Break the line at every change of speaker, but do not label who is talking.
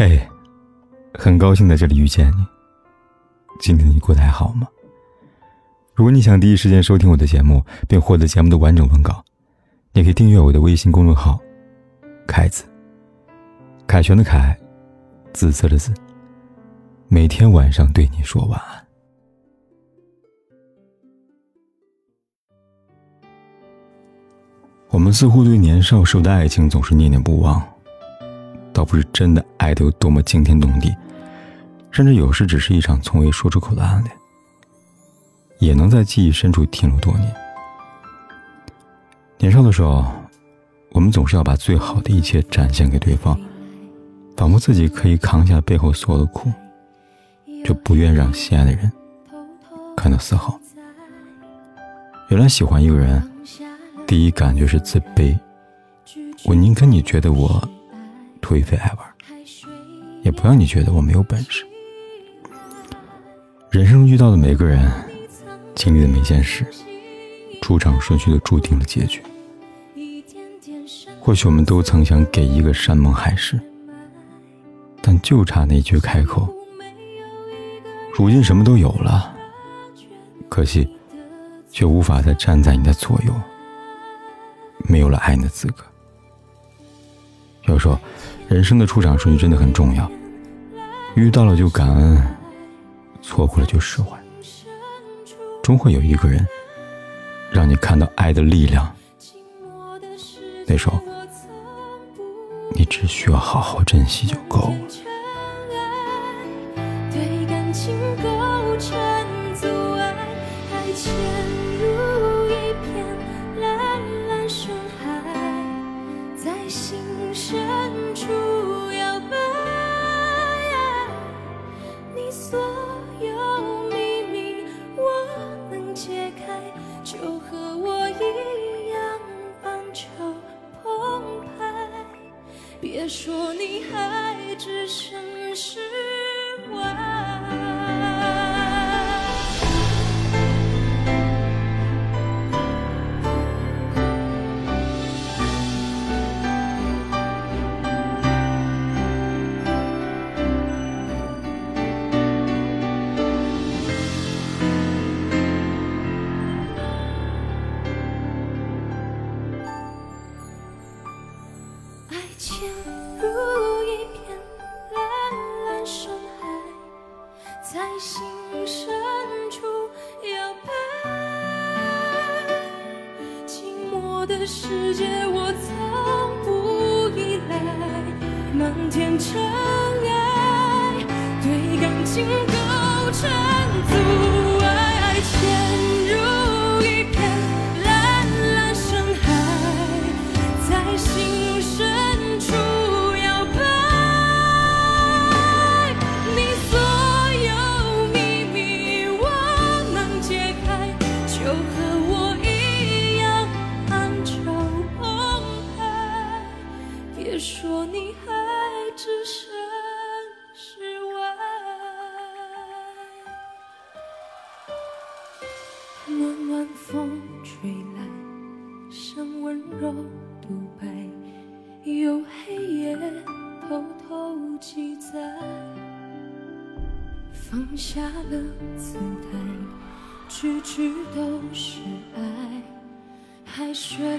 嘿，很高兴在这里遇见你。今天你过得还好吗？如果你想第一时间收听我的节目，并获得节目的完整文稿，你可以订阅我的微信公众号“凯子”。凯旋的凯，紫色的紫。每天晚上对你说晚安。我们似乎对年少时的爱情总是念念不忘。不是真的爱得有多么惊天动地，甚至有时只是一场从未说出口的暗恋，也能在记忆深处停留多年。年少的时候，我们总是要把最好的一切展现给对方，仿佛自己可以扛下背后所有的苦，就不愿让心爱的人看到丝毫。原来喜欢一个人，第一感觉是自卑，我宁可你觉得我。颓废爱玩，也不让你觉得我没有本事。人生遇到的每个人，经历的每件事，出场顺序都注定了结局。或许我们都曾想给一个山盟海誓，但就差那句开口。如今什么都有了，可惜，却无法再站在你的左右，没有了爱你的资格。说，人生的出场顺序真的很重要。遇到了就感恩，错过了就释怀。终会有一个人，让你看到爱的力量。那时候，你只需要好好珍惜就够了。
就和我一样，半球澎湃，别说你还只是。潜入一片蓝蓝深海，在心深处摇摆。寂寞的世界，我从不依赖。漫天尘埃，对感情构成说你还置身事外，暖暖风吹来，像温柔独白，有黑夜偷偷记载，放下了姿态，句句都是爱，海水